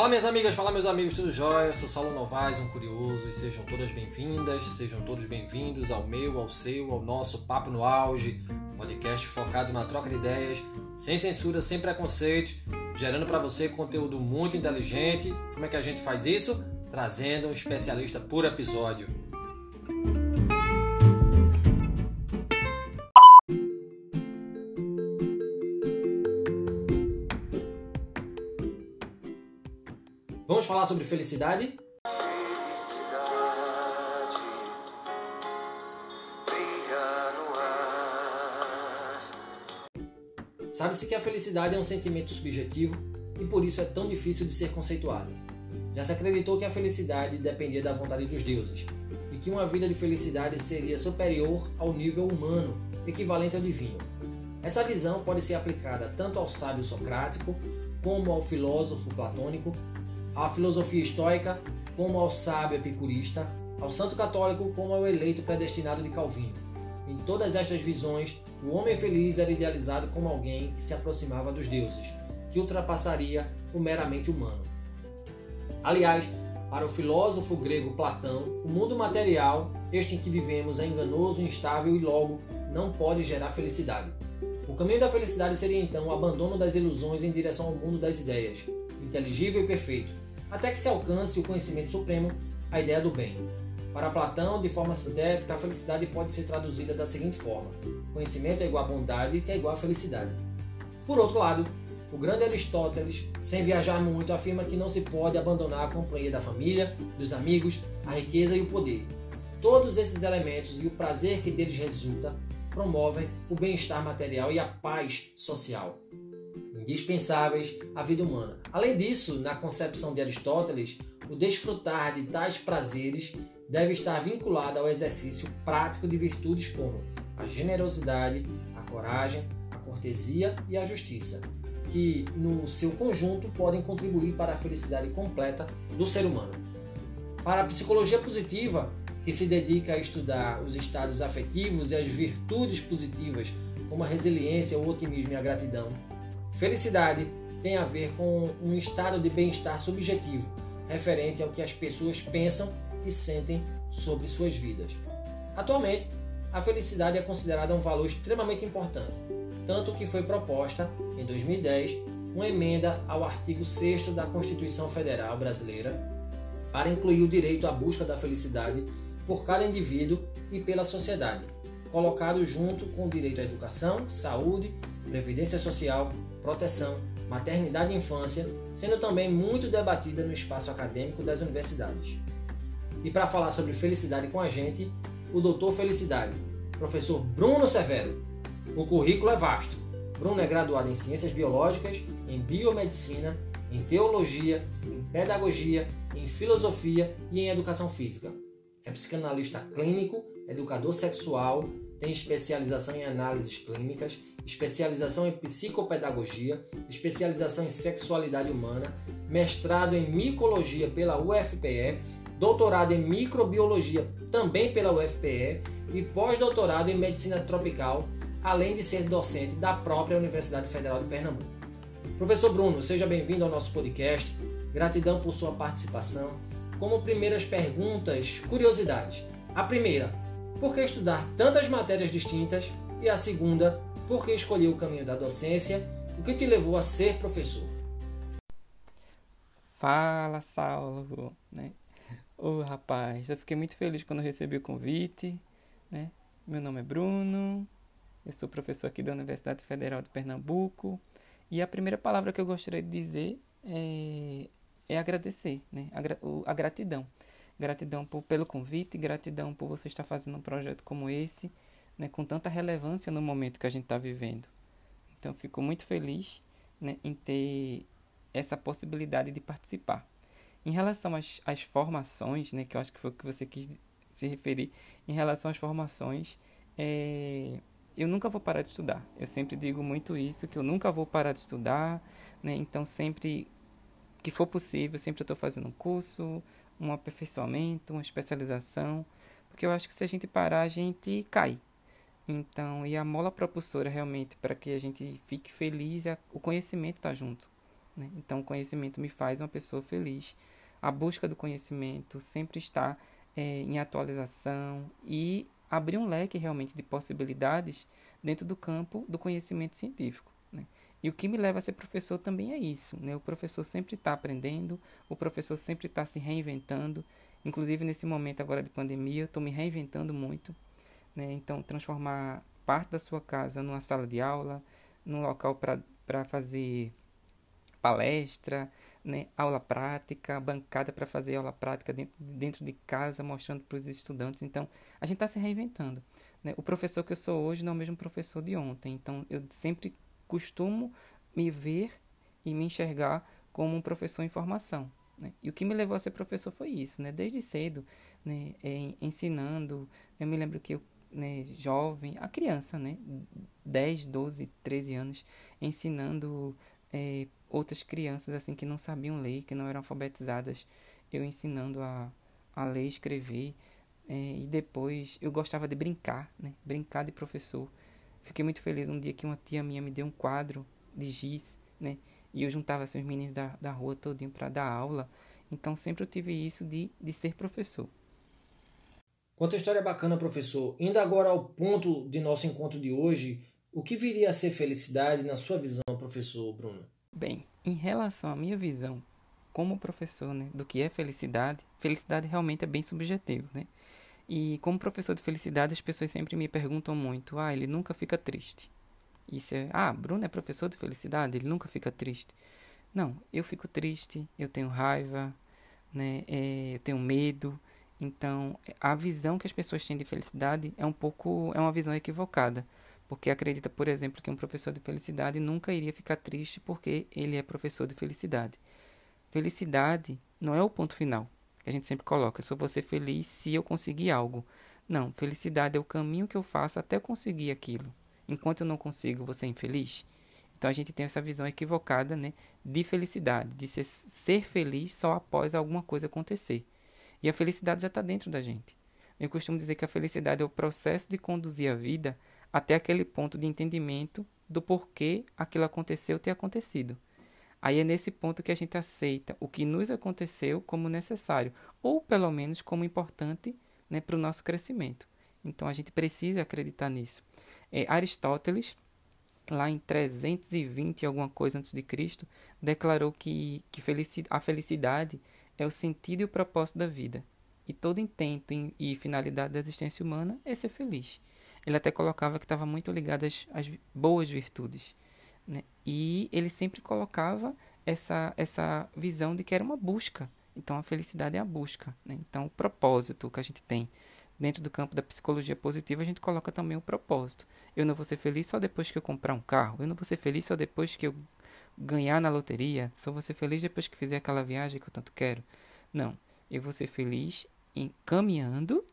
Fala minhas amigas, fala meus amigos, tudo jóia? Eu sou Saulo Novaes, um curioso, e sejam todas bem-vindas, sejam todos bem-vindos ao meu, ao seu, ao nosso Papo no Auge, podcast focado na troca de ideias, sem censura, sem preconceito, gerando para você conteúdo muito inteligente. Como é que a gente faz isso? Trazendo um especialista por episódio. Vamos falar sobre felicidade? Sabe-se que a felicidade é um sentimento subjetivo e por isso é tão difícil de ser conceituado. Já se acreditou que a felicidade dependia da vontade dos deuses e que uma vida de felicidade seria superior ao nível humano, equivalente ao divino. Essa visão pode ser aplicada tanto ao sábio socrático como ao filósofo platônico à filosofia estoica, como ao sábio epicurista, ao santo católico, como ao eleito predestinado de Calvino. Em todas estas visões, o homem feliz era idealizado como alguém que se aproximava dos deuses, que ultrapassaria o meramente humano. Aliás, para o filósofo grego Platão, o mundo material, este em que vivemos, é enganoso, instável e logo não pode gerar felicidade. O caminho da felicidade seria então o abandono das ilusões em direção ao mundo das ideias, inteligível e perfeito, até que se alcance o conhecimento supremo, a ideia do bem. Para Platão, de forma sintética, a felicidade pode ser traduzida da seguinte forma: conhecimento é igual a bondade, que é igual a felicidade. Por outro lado, o grande Aristóteles, sem viajar muito, afirma que não se pode abandonar a companhia da família, dos amigos, a riqueza e o poder. Todos esses elementos e o prazer que deles resulta promovem o bem-estar material e a paz social indispensáveis à vida humana. Além disso, na concepção de Aristóteles, o desfrutar de tais prazeres deve estar vinculado ao exercício prático de virtudes como a generosidade, a coragem, a cortesia e a justiça, que no seu conjunto podem contribuir para a felicidade completa do ser humano. Para a psicologia positiva, que se dedica a estudar os estados afetivos e as virtudes positivas, como a resiliência, o otimismo e a gratidão, Felicidade tem a ver com um estado de bem-estar subjetivo, referente ao que as pessoas pensam e sentem sobre suas vidas. Atualmente, a felicidade é considerada um valor extremamente importante, tanto que foi proposta, em 2010, uma emenda ao artigo 6 da Constituição Federal Brasileira para incluir o direito à busca da felicidade por cada indivíduo e pela sociedade, colocado junto com o direito à educação, saúde, previdência social, proteção, maternidade e infância, sendo também muito debatida no espaço acadêmico das universidades. E para falar sobre felicidade com a gente, o doutor Felicidade, professor Bruno Severo. O currículo é vasto. Bruno é graduado em Ciências Biológicas, em Biomedicina, em Teologia, em Pedagogia, em Filosofia e em Educação Física. É psicanalista clínico, educador sexual, tem especialização em análises clínicas, especialização em psicopedagogia, especialização em sexualidade humana, mestrado em micologia pela UFPE, doutorado em microbiologia também pela UFPE e pós-doutorado em medicina tropical, além de ser docente da própria Universidade Federal de Pernambuco. Professor Bruno, seja bem-vindo ao nosso podcast. Gratidão por sua participação. Como primeiras perguntas, curiosidades. A primeira, por que estudar tantas matérias distintas? E a segunda, por que escolheu o caminho da docência? O que te levou a ser professor? Fala, Saulo, né? Ô, rapaz, eu fiquei muito feliz quando recebi o convite, né? Meu nome é Bruno, eu sou professor aqui da Universidade Federal de Pernambuco e a primeira palavra que eu gostaria de dizer é, é agradecer, né? A, a gratidão. Gratidão por, pelo convite, gratidão por você estar fazendo um projeto como esse, né, com tanta relevância no momento que a gente está vivendo. Então, fico muito feliz né, em ter essa possibilidade de participar. Em relação às, às formações, né, que eu acho que foi o que você quis se referir, em relação às formações, é, eu nunca vou parar de estudar. Eu sempre digo muito isso, que eu nunca vou parar de estudar, né? Então, sempre que for possível, sempre estou fazendo um curso, um aperfeiçoamento, uma especialização, porque eu acho que se a gente parar, a gente cai. Então, e a mola propulsora realmente para que a gente fique feliz, é o conhecimento está junto. Né? Então, o conhecimento me faz uma pessoa feliz. A busca do conhecimento sempre está é, em atualização e abrir um leque realmente de possibilidades dentro do campo do conhecimento científico. Né? E o que me leva a ser professor também é isso. Né? O professor sempre está aprendendo, o professor sempre está se reinventando. Inclusive, nesse momento agora de pandemia, eu estou me reinventando muito. Né? Então, transformar parte da sua casa numa sala de aula, num local para fazer palestra, né? aula prática, bancada para fazer aula prática dentro, dentro de casa, mostrando para os estudantes. Então, a gente está se reinventando. Né? O professor que eu sou hoje não é o mesmo professor de ontem. Então, eu sempre costumo me ver e me enxergar como um professor em formação. Né? E o que me levou a ser professor foi isso, né? Desde cedo, né? É, ensinando. Eu me lembro que eu, né, jovem, a criança, né? 10, 12, 13 anos, ensinando é, outras crianças assim que não sabiam ler, que não eram alfabetizadas, eu ensinando a, a ler escrever. É, e depois eu gostava de brincar, né? Brincar de professor. Fiquei muito feliz um dia que uma tia minha me deu um quadro de giz, né? E eu juntava assim, os meninos da, da rua todinho para dar aula. Então sempre eu tive isso de, de ser professor. Quanta história bacana, professor. Indo agora ao ponto de nosso encontro de hoje, o que viria a ser felicidade na sua visão, professor Bruno? Bem, em relação à minha visão como professor, né, do que é felicidade, felicidade realmente é bem subjetivo, né? E como professor de felicidade, as pessoas sempre me perguntam muito: ah, ele nunca fica triste. Isso é, ah, Bruno é professor de felicidade, ele nunca fica triste. Não, eu fico triste, eu tenho raiva, né, é, eu tenho medo. Então, a visão que as pessoas têm de felicidade é um pouco, é uma visão equivocada, porque acredita, por exemplo, que um professor de felicidade nunca iria ficar triste porque ele é professor de felicidade. Felicidade não é o ponto final que a gente sempre coloca. Eu só vou ser feliz se eu conseguir algo. Não, felicidade é o caminho que eu faço até conseguir aquilo. Enquanto eu não consigo, você é infeliz? Então a gente tem essa visão equivocada né, de felicidade, de ser, ser feliz só após alguma coisa acontecer. E a felicidade já está dentro da gente. Eu costumo dizer que a felicidade é o processo de conduzir a vida até aquele ponto de entendimento do porquê aquilo aconteceu ter acontecido. Aí é nesse ponto que a gente aceita o que nos aconteceu como necessário, ou pelo menos como importante né, para o nosso crescimento. Então a gente precisa acreditar nisso. É, Aristóteles, lá em 320 alguma coisa antes de Cristo, declarou que, que felici a felicidade é o sentido e o propósito da vida. E todo intento e finalidade da existência humana é ser feliz. Ele até colocava que estava muito ligado às, às boas virtudes. Né? E ele sempre colocava essa, essa visão de que era uma busca. Então, a felicidade é a busca. Né? Então, o propósito que a gente tem dentro do campo da psicologia positiva, a gente coloca também o propósito. Eu não vou ser feliz só depois que eu comprar um carro. Eu não vou ser feliz só depois que eu ganhar na loteria. Só vou ser feliz depois que fizer aquela viagem que eu tanto quero. Não. Eu vou ser feliz em caminhando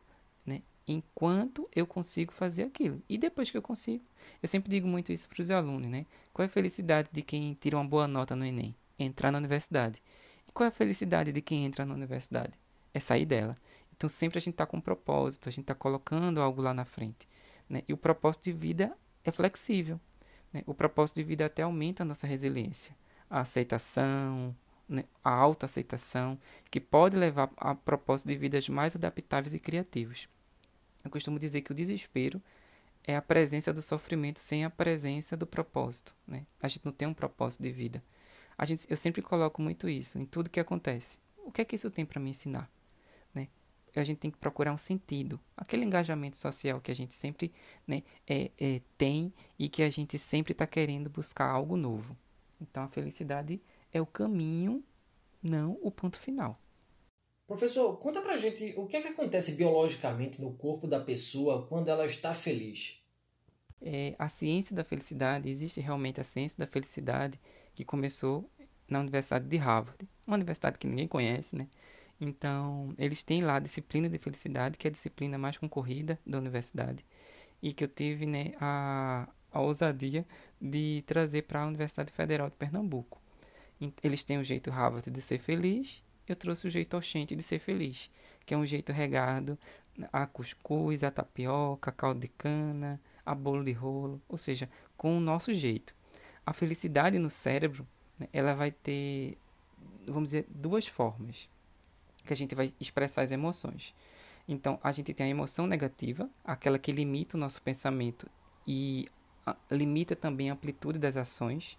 enquanto eu consigo fazer aquilo. E depois que eu consigo, eu sempre digo muito isso para os alunos, né? Qual é a felicidade de quem tira uma boa nota no Enem? Entrar na universidade. E qual é a felicidade de quem entra na universidade? É sair dela. Então sempre a gente está com um propósito, a gente está colocando algo lá na frente. Né? E o propósito de vida é flexível. Né? O propósito de vida até aumenta a nossa resiliência. A aceitação, né? a autoaceitação, que pode levar a propósito de vidas mais adaptáveis e criativos. Eu costumo dizer que o desespero é a presença do sofrimento sem a presença do propósito. Né? A gente não tem um propósito de vida. A gente, eu sempre coloco muito isso em tudo que acontece. O que é que isso tem para me ensinar? A gente tem que procurar um sentido, aquele engajamento social que a gente sempre né, é, é, tem e que a gente sempre está querendo buscar algo novo. Então a felicidade é o caminho, não o ponto final. Professor, conta pra gente o que é que acontece biologicamente no corpo da pessoa quando ela está feliz. É, a ciência da felicidade, existe realmente a ciência da felicidade que começou na Universidade de Harvard, uma universidade que ninguém conhece, né? Então, eles têm lá a disciplina de felicidade, que é a disciplina mais concorrida da universidade, e que eu tive né, a, a ousadia de trazer para a Universidade Federal de Pernambuco. Eles têm o jeito Harvard de ser feliz eu trouxe o jeito oxente de ser feliz, que é um jeito regado a cuscuz, a tapioca, a caldo de cana, a bolo de rolo, ou seja, com o nosso jeito. A felicidade no cérebro né, ela vai ter, vamos dizer, duas formas que a gente vai expressar as emoções. Então, a gente tem a emoção negativa, aquela que limita o nosso pensamento e limita também a amplitude das ações.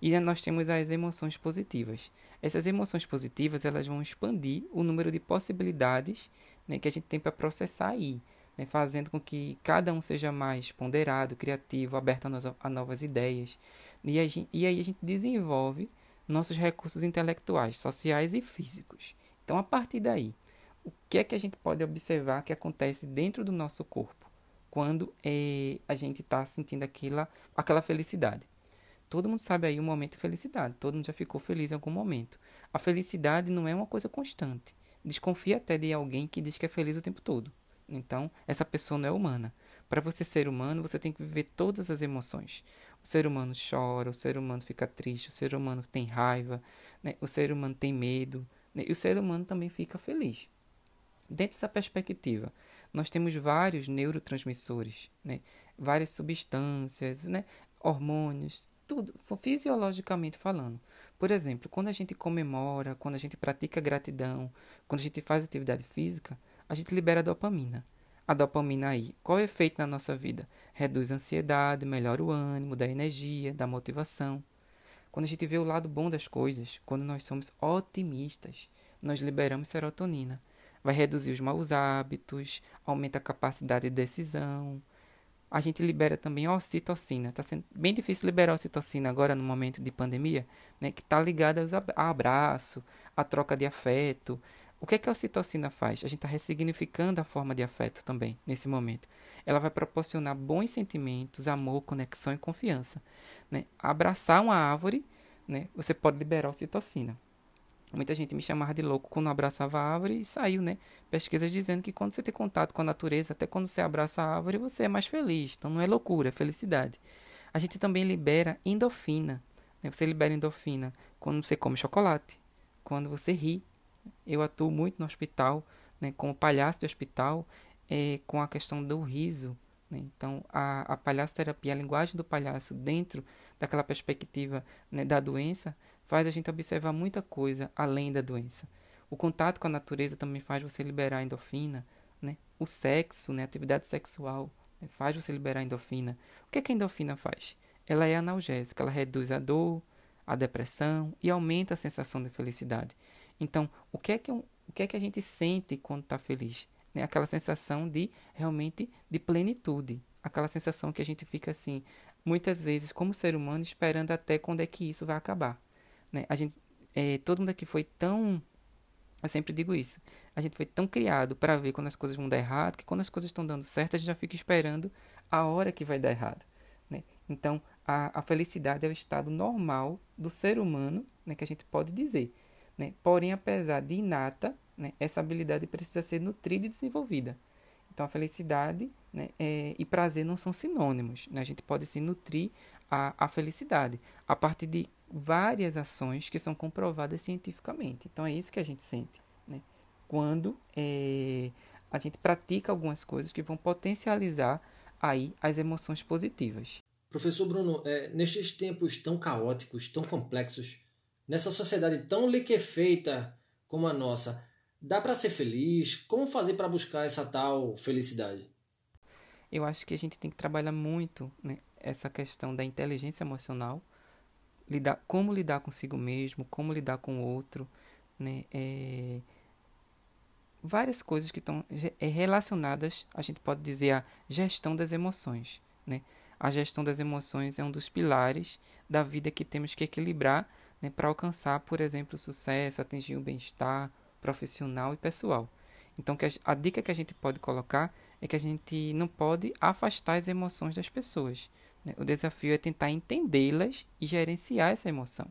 E nós temos as emoções positivas. Essas emoções positivas elas vão expandir o número de possibilidades né, que a gente tem para processar aí, né, fazendo com que cada um seja mais ponderado, criativo, aberto a, a novas ideias. E, a gente, e aí a gente desenvolve nossos recursos intelectuais, sociais e físicos. Então, a partir daí, o que é que a gente pode observar que acontece dentro do nosso corpo quando é, a gente está sentindo aquela, aquela felicidade? Todo mundo sabe aí o momento de felicidade. Todo mundo já ficou feliz em algum momento. A felicidade não é uma coisa constante. Desconfia até de alguém que diz que é feliz o tempo todo. Então, essa pessoa não é humana. Para você ser humano, você tem que viver todas as emoções. O ser humano chora, o ser humano fica triste, o ser humano tem raiva, né? o ser humano tem medo? E o ser humano também fica feliz. Dentro dessa perspectiva, nós temos vários neurotransmissores, né? várias substâncias, né? hormônios, tudo, fisiologicamente falando. Por exemplo, quando a gente comemora, quando a gente pratica gratidão, quando a gente faz atividade física, a gente libera dopamina. A dopamina aí, qual é o efeito na nossa vida? Reduz a ansiedade, melhora o ânimo, dá energia, dá motivação. Quando a gente vê o lado bom das coisas, quando nós somos otimistas, nós liberamos serotonina. Vai reduzir os maus hábitos, aumenta a capacidade de decisão, a gente libera também a ocitocina. Está sendo bem difícil liberar a ocitocina agora no momento de pandemia, né, que está ligada a abraço, a troca de afeto. O que, é que a ocitocina faz? A gente está ressignificando a forma de afeto também, nesse momento. Ela vai proporcionar bons sentimentos, amor, conexão e confiança. Né? Abraçar uma árvore, né, você pode liberar a ocitocina. Muita gente me chamava de louco quando abraçava a árvore e saiu, né? Pesquisas dizendo que quando você tem contato com a natureza, até quando você abraça a árvore, você é mais feliz. Então não é loucura, é felicidade. A gente também libera endorfina. Né? Você libera endorfina quando você come chocolate, quando você ri. Eu atuo muito no hospital, né, como palhaço de hospital, é, com a questão do riso. Né? Então, a, a palhaço-terapia, a linguagem do palhaço dentro daquela perspectiva né, da doença, faz a gente observar muita coisa além da doença. O contato com a natureza também faz você liberar endorfina, né? O sexo, né? A atividade sexual né? faz você liberar endorfina. O que, é que a endorfina faz? Ela é analgésica, ela reduz a dor, a depressão e aumenta a sensação de felicidade. Então, o que é que, o que, é que a gente sente quando está feliz? Né? Aquela sensação de realmente de plenitude, aquela sensação que a gente fica assim, muitas vezes como ser humano esperando até quando é que isso vai acabar. Né? A gente, é, todo mundo aqui foi tão. Eu sempre digo isso. A gente foi tão criado para ver quando as coisas vão dar errado, que quando as coisas estão dando certo, a gente já fica esperando a hora que vai dar errado. Né? Então, a, a felicidade é o estado normal do ser humano, né, que a gente pode dizer. Né? Porém, apesar de inata, né, essa habilidade precisa ser nutrida e desenvolvida. Então, a felicidade né, é, e prazer não são sinônimos. Né? A gente pode se nutrir a, a felicidade a partir de várias ações que são comprovadas cientificamente. Então é isso que a gente sente né? quando é, a gente pratica algumas coisas que vão potencializar aí as emoções positivas. Professor Bruno, é, nestes tempos tão caóticos, tão complexos, nessa sociedade tão liquefeita como a nossa, dá para ser feliz? Como fazer para buscar essa tal felicidade? Eu acho que a gente tem que trabalhar muito né, essa questão da inteligência emocional lidar, como lidar consigo mesmo, como lidar com o outro, né? É, várias coisas que estão é, relacionadas, a gente pode dizer, à gestão das emoções, né? A gestão das emoções é um dos pilares da vida que temos que equilibrar né, para alcançar, por exemplo, o sucesso, atingir o bem-estar profissional e pessoal. Então, a, a dica que a gente pode colocar é que a gente não pode afastar as emoções das pessoas. Né? O desafio é tentar entendê-las e gerenciar essa emoção.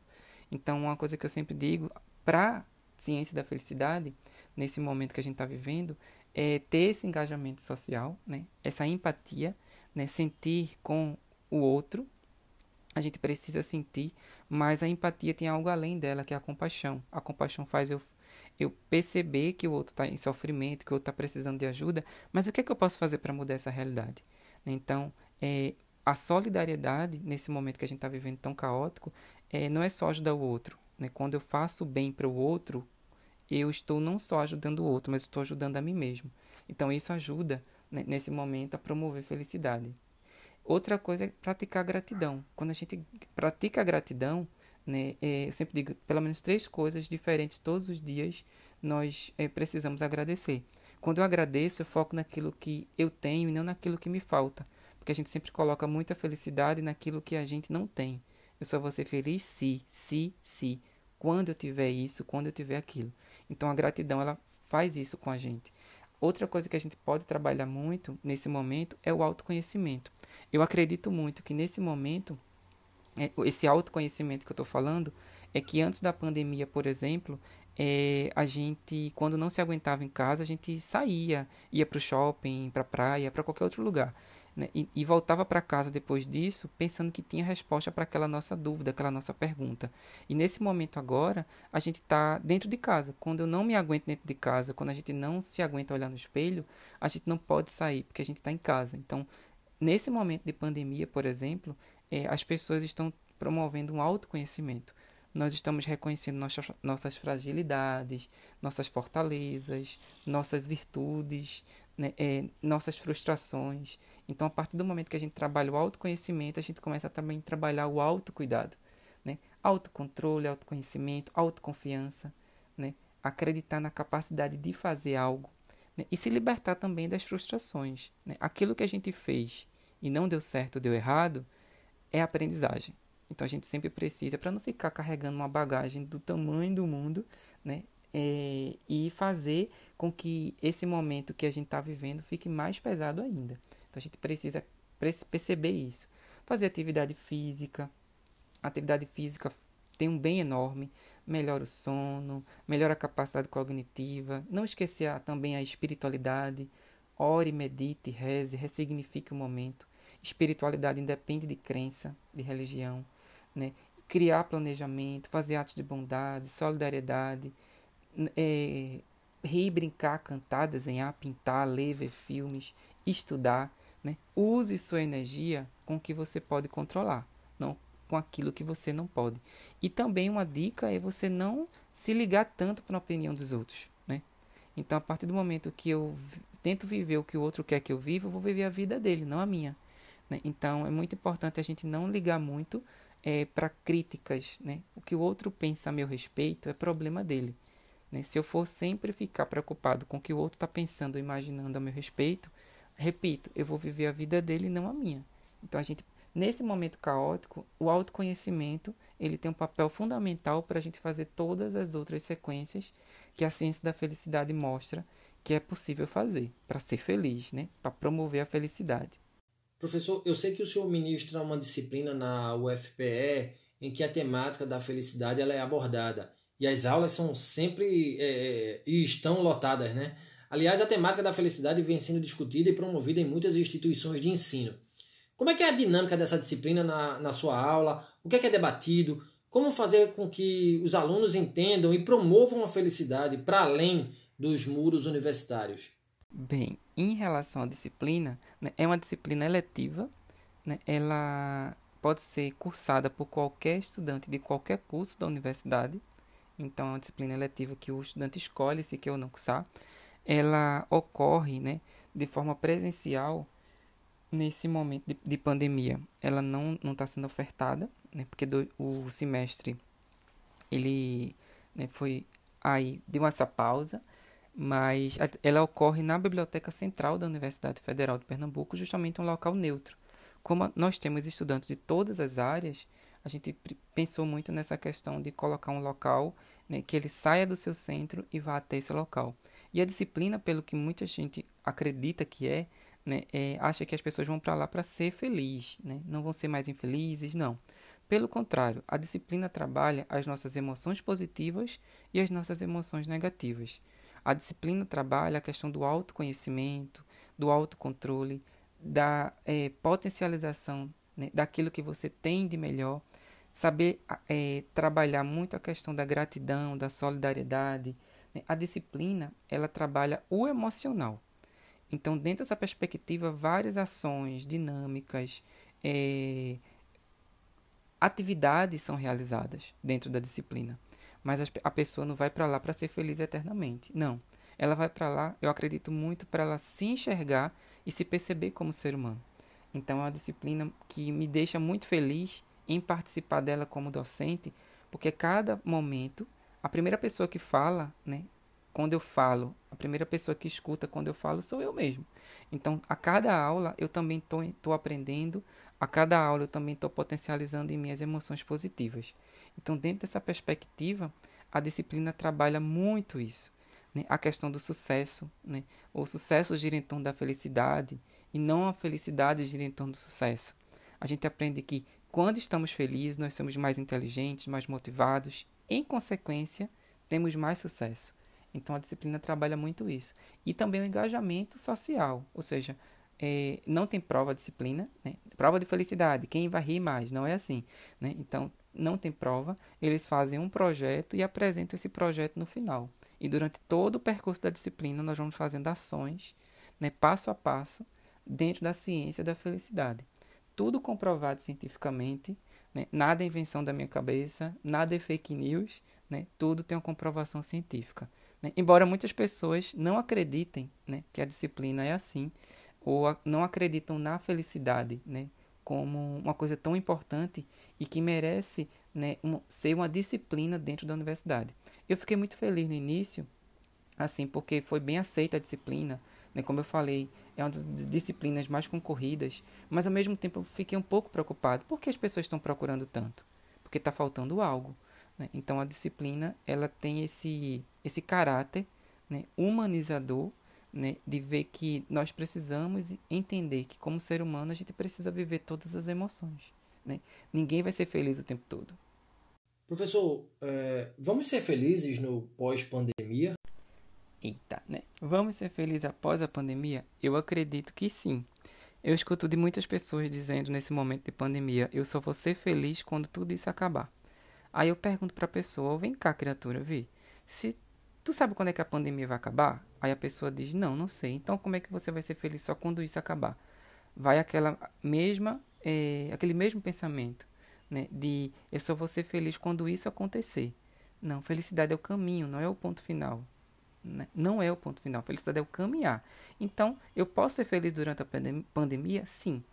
Então, uma coisa que eu sempre digo para ciência da felicidade, nesse momento que a gente está vivendo, é ter esse engajamento social, né? essa empatia, né? sentir com o outro. A gente precisa sentir, mas a empatia tem algo além dela, que é a compaixão. A compaixão faz eu, eu perceber que o outro está em sofrimento, que o outro está precisando de ajuda, mas o que é que eu posso fazer para mudar essa realidade? Então, é, a solidariedade nesse momento que a gente está vivendo tão caótico é, não é só ajudar o outro. Né? Quando eu faço bem para o outro, eu estou não só ajudando o outro, mas estou ajudando a mim mesmo. Então isso ajuda né, nesse momento a promover felicidade. Outra coisa é praticar gratidão. Quando a gente pratica gratidão, né, é, eu sempre digo pelo menos três coisas diferentes todos os dias nós é, precisamos agradecer. Quando eu agradeço, eu foco naquilo que eu tenho e não naquilo que me falta. Porque a gente sempre coloca muita felicidade naquilo que a gente não tem. Eu só vou ser feliz se, se, se. Quando eu tiver isso, quando eu tiver aquilo. Então a gratidão, ela faz isso com a gente. Outra coisa que a gente pode trabalhar muito nesse momento é o autoconhecimento. Eu acredito muito que nesse momento, é, esse autoconhecimento que eu estou falando, é que antes da pandemia, por exemplo, é, a gente, quando não se aguentava em casa, a gente saía, ia para o shopping, para a praia, para qualquer outro lugar. Né? E, e, voltava para casa depois disso pensando que tinha resposta para aquela nossa dúvida, aquela nossa pergunta. E nesse momento agora, a gente está dentro de casa. Quando eu não me aguento dentro de casa, quando a gente não se aguenta olhar no espelho, a gente não pode sair porque a gente está em casa. Então, nesse momento de pandemia, por exemplo, é, as pessoas estão promovendo um autoconhecimento nós estamos reconhecendo nossas, nossas fragilidades, nossas fortalezas, nossas virtudes, né, é, nossas frustrações. Então, a partir do momento que a gente trabalha o autoconhecimento, a gente começa a também trabalhar o autocuidado. Né? Autocontrole, autoconhecimento, autoconfiança, né? acreditar na capacidade de fazer algo né? e se libertar também das frustrações. Né? Aquilo que a gente fez e não deu certo, deu errado, é aprendizagem. Então a gente sempre precisa, para não ficar carregando uma bagagem do tamanho do mundo, né? É, e fazer com que esse momento que a gente está vivendo fique mais pesado ainda. Então a gente precisa perceber isso. Fazer atividade física. A atividade física tem um bem enorme. Melhora o sono, melhora a capacidade cognitiva. Não esquecer também a espiritualidade. Ore, medite, reze, ressignifique o momento. Espiritualidade independe de crença, de religião né? criar planejamento, fazer atos de bondade, solidariedade, é, rir, brincar, cantar, desenhar, pintar, ler, ver filmes, estudar. Né? Use sua energia com o que você pode controlar, não com aquilo que você não pode. E também uma dica é você não se ligar tanto para a opinião dos outros. Né? Então, a partir do momento que eu tento viver o que o outro quer que eu viva, eu vou viver a vida dele, não a minha. Né? Então, é muito importante a gente não ligar muito é, para críticas, né? O que o outro pensa a meu respeito é problema dele. Né? Se eu for sempre ficar preocupado com o que o outro está pensando ou imaginando a meu respeito, repito, eu vou viver a vida dele e não a minha. Então a gente, nesse momento caótico, o autoconhecimento ele tem um papel fundamental para a gente fazer todas as outras sequências que a ciência da felicidade mostra que é possível fazer para ser feliz, né? Para promover a felicidade. Professor, eu sei que o senhor ministra uma disciplina na UFPE em que a temática da felicidade ela é abordada e as aulas são sempre é, e estão lotadas, né? Aliás, a temática da felicidade vem sendo discutida e promovida em muitas instituições de ensino. Como é que é a dinâmica dessa disciplina na, na sua aula? O que é, que é debatido? Como fazer com que os alunos entendam e promovam a felicidade para além dos muros universitários? Bem, em relação à disciplina, né, é uma disciplina eletiva, né, ela pode ser cursada por qualquer estudante de qualquer curso da universidade, então é uma disciplina eletiva que o estudante escolhe se quer ou não cursar. Ela ocorre né, de forma presencial nesse momento de, de pandemia. Ela não está sendo ofertada, né, porque do, o semestre ele né, foi aí, deu essa pausa mas ela ocorre na Biblioteca Central da Universidade Federal de Pernambuco, justamente um local neutro. Como nós temos estudantes de todas as áreas, a gente pensou muito nessa questão de colocar um local né, que ele saia do seu centro e vá até esse local. E a disciplina, pelo que muita gente acredita que é, né, é acha que as pessoas vão para lá para ser feliz, né, não vão ser mais infelizes, não. Pelo contrário, a disciplina trabalha as nossas emoções positivas e as nossas emoções negativas. A disciplina trabalha a questão do autoconhecimento, do autocontrole, da é, potencialização né, daquilo que você tem de melhor, saber é, trabalhar muito a questão da gratidão, da solidariedade. Né? A disciplina ela trabalha o emocional. Então, dentro dessa perspectiva, várias ações dinâmicas, é, atividades são realizadas dentro da disciplina, mas a pessoa não vai para lá para ser feliz eternamente. Não. Ela vai para lá, eu acredito muito, para ela se enxergar e se perceber como ser humano. Então é uma disciplina que me deixa muito feliz em participar dela como docente, porque cada momento, a primeira pessoa que fala, né, quando eu falo, a primeira pessoa que escuta quando eu falo sou eu mesmo. Então, a cada aula eu também estou aprendendo, a cada aula eu também estou potencializando em minhas emoções positivas. Então, dentro dessa perspectiva, a disciplina trabalha muito isso. Né? A questão do sucesso. Né? O sucesso gira em torno da felicidade e não a felicidade gira em torno do sucesso. A gente aprende que quando estamos felizes, nós somos mais inteligentes, mais motivados. Em consequência, temos mais sucesso. Então a disciplina trabalha muito isso. E também o engajamento social, ou seja, é, não tem prova disciplina, né? prova de felicidade, quem vai rir mais, não é assim. Né? Então não tem prova, eles fazem um projeto e apresentam esse projeto no final. E durante todo o percurso da disciplina nós vamos fazendo ações, né, passo a passo, dentro da ciência da felicidade. Tudo comprovado cientificamente, né? nada é invenção da minha cabeça, nada é fake news, né? tudo tem uma comprovação científica. Né? Embora muitas pessoas não acreditem né, que a disciplina é assim, ou a, não acreditam na felicidade né, como uma coisa tão importante e que merece né, um, ser uma disciplina dentro da universidade. Eu fiquei muito feliz no início, assim, porque foi bem aceita a disciplina, como eu falei, é uma das disciplinas mais concorridas, mas ao mesmo tempo eu fiquei um pouco preocupado. Por que as pessoas estão procurando tanto? Porque está faltando algo. Né? Então a disciplina ela tem esse, esse caráter né, humanizador né, de ver que nós precisamos entender que como ser humano a gente precisa viver todas as emoções. Né? Ninguém vai ser feliz o tempo todo. Professor, é, vamos ser felizes no pós-pandemia? Eita, né? Vamos ser felizes após a pandemia? Eu acredito que sim. Eu escuto de muitas pessoas dizendo nesse momento de pandemia: eu só vou ser feliz quando tudo isso acabar. Aí eu pergunto para a pessoa: vem cá, criatura, vê. Se tu sabe quando é que a pandemia vai acabar? Aí a pessoa diz: não, não sei. Então como é que você vai ser feliz só quando isso acabar? Vai aquela mesma, é, aquele mesmo pensamento, né? De eu só vou ser feliz quando isso acontecer. Não, felicidade é o caminho, não é o ponto final. Né? Não é o ponto final. Felicidade é o caminhar. Então, eu posso ser feliz durante a pandemia? Sim.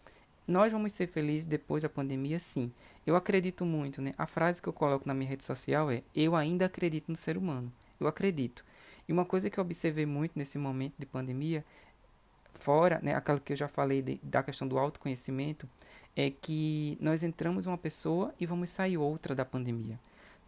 Nós vamos ser felizes depois da pandemia, sim. Eu acredito muito, né? A frase que eu coloco na minha rede social é: Eu ainda acredito no ser humano. Eu acredito. E uma coisa que eu observei muito nesse momento de pandemia, fora, né, aquela que eu já falei de, da questão do autoconhecimento, é que nós entramos uma pessoa e vamos sair outra da pandemia.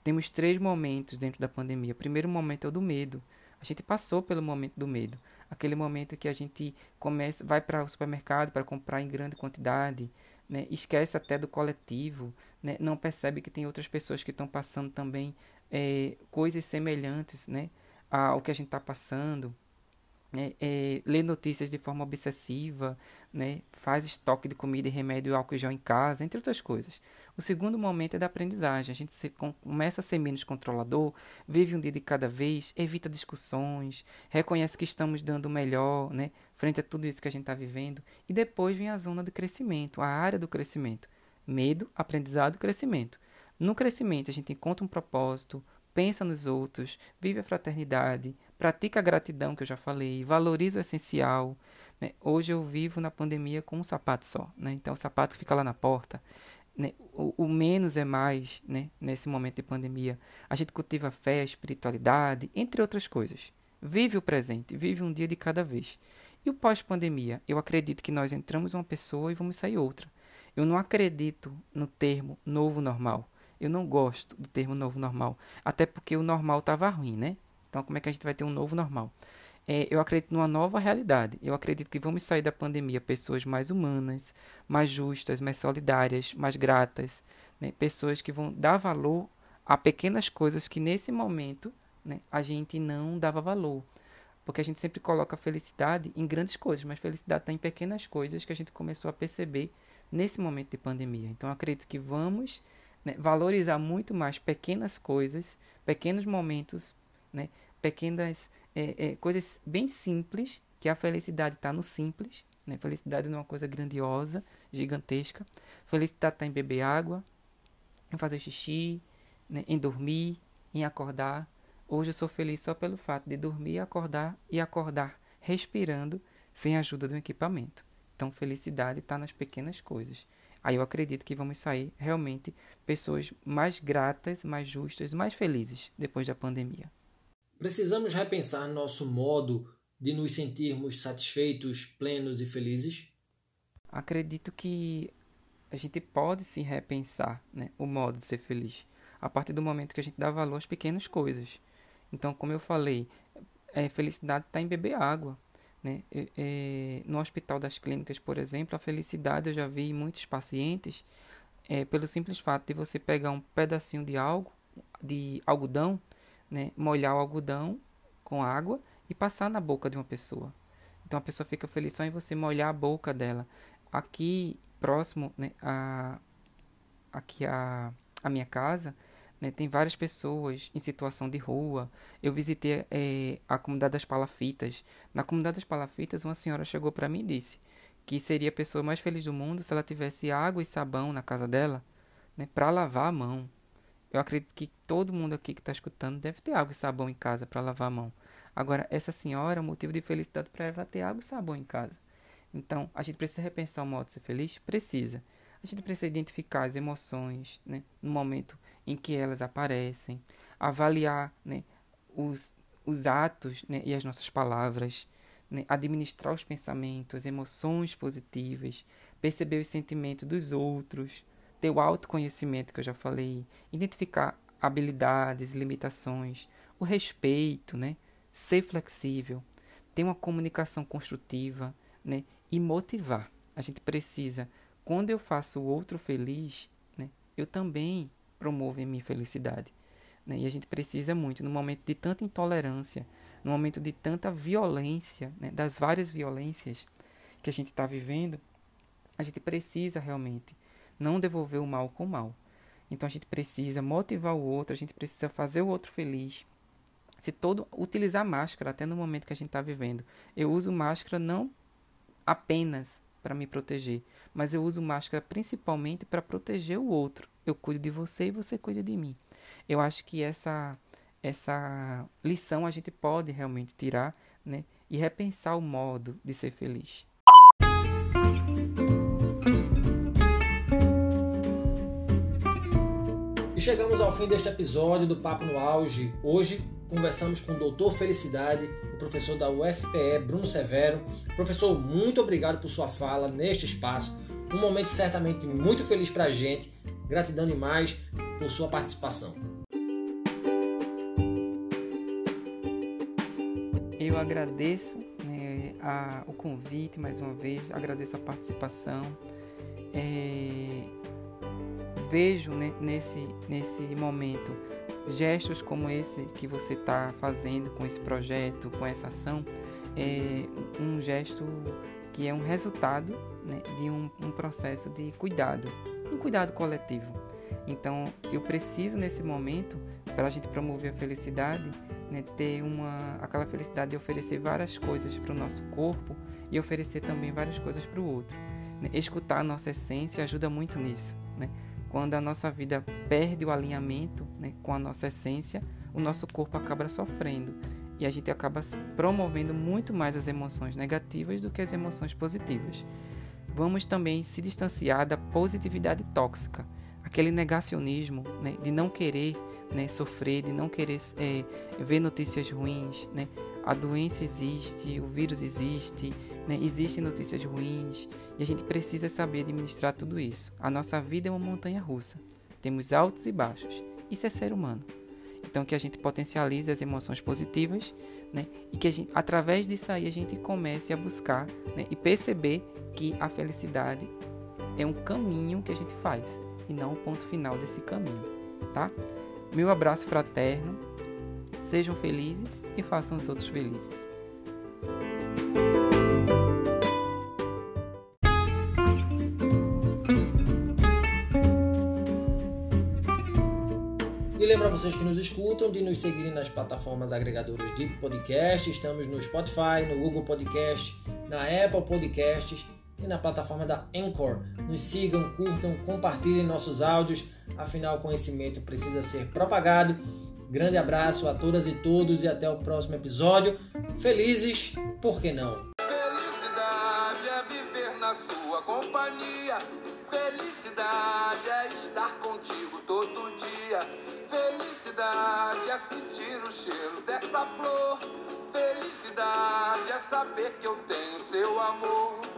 Temos três momentos dentro da pandemia. O primeiro momento é o do medo. A gente passou pelo momento do medo, aquele momento que a gente começa, vai para o supermercado para comprar em grande quantidade, né? esquece até do coletivo, né? não percebe que tem outras pessoas que estão passando também é, coisas semelhantes né? ao que a gente está passando é, é, lê notícias de forma obsessiva, né, faz estoque de comida e remédio e álcool gel em casa, entre outras coisas. O segundo momento é da aprendizagem. A gente se, com, começa a ser menos controlador, vive um dia de cada vez, evita discussões, reconhece que estamos dando o melhor né, frente a tudo isso que a gente está vivendo. E depois vem a zona de crescimento, a área do crescimento. Medo, aprendizado, crescimento. No crescimento, a gente encontra um propósito, pensa nos outros, vive a fraternidade, pratica a gratidão que eu já falei, valoriza o essencial. Né? Hoje eu vivo na pandemia com um sapato só, né? então o sapato fica lá na porta. Né? O, o, menos é mais né? nesse momento de pandemia. A gente cultiva fé, espiritualidade, entre outras coisas. Vive o presente, vive um dia de cada vez. E o pós-pandemia? Eu acredito que nós entramos uma pessoa e vamos sair outra. Eu não acredito no termo novo normal. Eu não gosto do termo novo normal. Até porque o normal estava ruim, né? Então, como é que a gente vai ter um novo normal? É, eu acredito numa nova realidade. Eu acredito que vamos sair da pandemia pessoas mais humanas, mais justas, mais solidárias, mais gratas. Né? Pessoas que vão dar valor a pequenas coisas que nesse momento né, a gente não dava valor. Porque a gente sempre coloca felicidade em grandes coisas, mas felicidade está em pequenas coisas que a gente começou a perceber nesse momento de pandemia. Então, acredito que vamos né, valorizar muito mais pequenas coisas, pequenos momentos, né, pequenas é, é, coisas bem simples, que a felicidade está no simples. Né, felicidade não é uma coisa grandiosa, gigantesca. Felicidade está em beber água, em fazer xixi, né, em dormir, em acordar. Hoje eu sou feliz só pelo fato de dormir, acordar e acordar respirando sem a ajuda do equipamento. Então, felicidade está nas pequenas coisas. Aí eu acredito que vamos sair realmente pessoas mais gratas, mais justas, mais felizes depois da pandemia. Precisamos repensar nosso modo de nos sentirmos satisfeitos, plenos e felizes? Acredito que a gente pode se repensar né, o modo de ser feliz a partir do momento que a gente dá valor às pequenas coisas. Então, como eu falei, é, felicidade está em beber água. Né? É, no Hospital das Clínicas, por exemplo, a felicidade eu já vi em muitos pacientes é, pelo simples fato de você pegar um pedacinho de algo, de algodão, né? molhar o algodão com água e passar na boca de uma pessoa. Então a pessoa fica feliz só em você molhar a boca dela. Aqui próximo, né, a, aqui a, a minha casa, né, tem várias pessoas em situação de rua. Eu visitei é, a comunidade das palafitas. Na comunidade das palafitas, uma senhora chegou para mim e disse que seria a pessoa mais feliz do mundo se ela tivesse água e sabão na casa dela né, para lavar a mão. Eu acredito que todo mundo aqui que está escutando deve ter água e sabão em casa para lavar a mão. Agora, essa senhora, o motivo de felicidade para ela é ter água e sabão em casa. Então, a gente precisa repensar o modo de ser feliz? Precisa. A gente precisa identificar as emoções né, no momento em que elas aparecem, avaliar né, os, os atos né, e as nossas palavras, né, administrar os pensamentos, as emoções positivas, perceber os sentimentos dos outros, ter o autoconhecimento que eu já falei, identificar habilidades, limitações, o respeito, né, ser flexível, ter uma comunicação construtiva né, e motivar. A gente precisa, quando eu faço o outro feliz, né, eu também promovem minha felicidade. Né? E a gente precisa muito, no momento de tanta intolerância, no momento de tanta violência, né? das várias violências que a gente está vivendo, a gente precisa realmente não devolver o mal com o mal. Então a gente precisa motivar o outro, a gente precisa fazer o outro feliz. Se todo utilizar máscara até no momento que a gente está vivendo, eu uso máscara não apenas para me proteger, mas eu uso máscara principalmente para proteger o outro. Eu cuido de você e você cuida de mim. Eu acho que essa essa lição a gente pode realmente tirar, né, e repensar o modo de ser feliz. Chegamos ao fim deste episódio do Papo no Auge. Hoje conversamos com o Doutor Felicidade, o professor da UFPE, Bruno Severo. Professor, muito obrigado por sua fala neste espaço. Um momento certamente muito feliz para a gente. Gratidão demais por sua participação. Eu agradeço né, a, o convite mais uma vez, agradeço a participação. É, vejo nesse, nesse momento gestos como esse que você está fazendo com esse projeto, com essa ação, é um gesto que é um resultado né, de um, um processo de cuidado, um cuidado coletivo. Então, eu preciso nesse momento, para a gente promover a felicidade, né, ter uma, aquela felicidade de oferecer várias coisas para o nosso corpo e oferecer também várias coisas para o outro. Né? Escutar a nossa essência ajuda muito nisso. Né? Quando a nossa vida perde o alinhamento né, com a nossa essência, o nosso corpo acaba sofrendo e a gente acaba promovendo muito mais as emoções negativas do que as emoções positivas. Vamos também se distanciar da positividade tóxica, aquele negacionismo né, de não querer né, sofrer, de não querer é, ver notícias ruins. Né? A doença existe, o vírus existe, né? Existem notícias ruins e a gente precisa saber administrar tudo isso. A nossa vida é uma montanha russa. Temos altos e baixos. Isso é ser humano. Então que a gente potencialize as emoções positivas, né? E que gente, através disso aí a gente comece a buscar né? e perceber que a felicidade é um caminho que a gente faz e não o ponto final desse caminho, tá? Meu abraço fraterno. Sejam felizes e façam os outros felizes. Vocês que nos escutam de nos seguirem nas plataformas agregadoras de podcast. Estamos no Spotify, no Google Podcast, na Apple Podcasts e na plataforma da Anchor. Nos sigam, curtam, compartilhem nossos áudios, afinal o conhecimento precisa ser propagado. Grande abraço a todas e todos e até o próximo episódio. Felizes, por que não? Amor.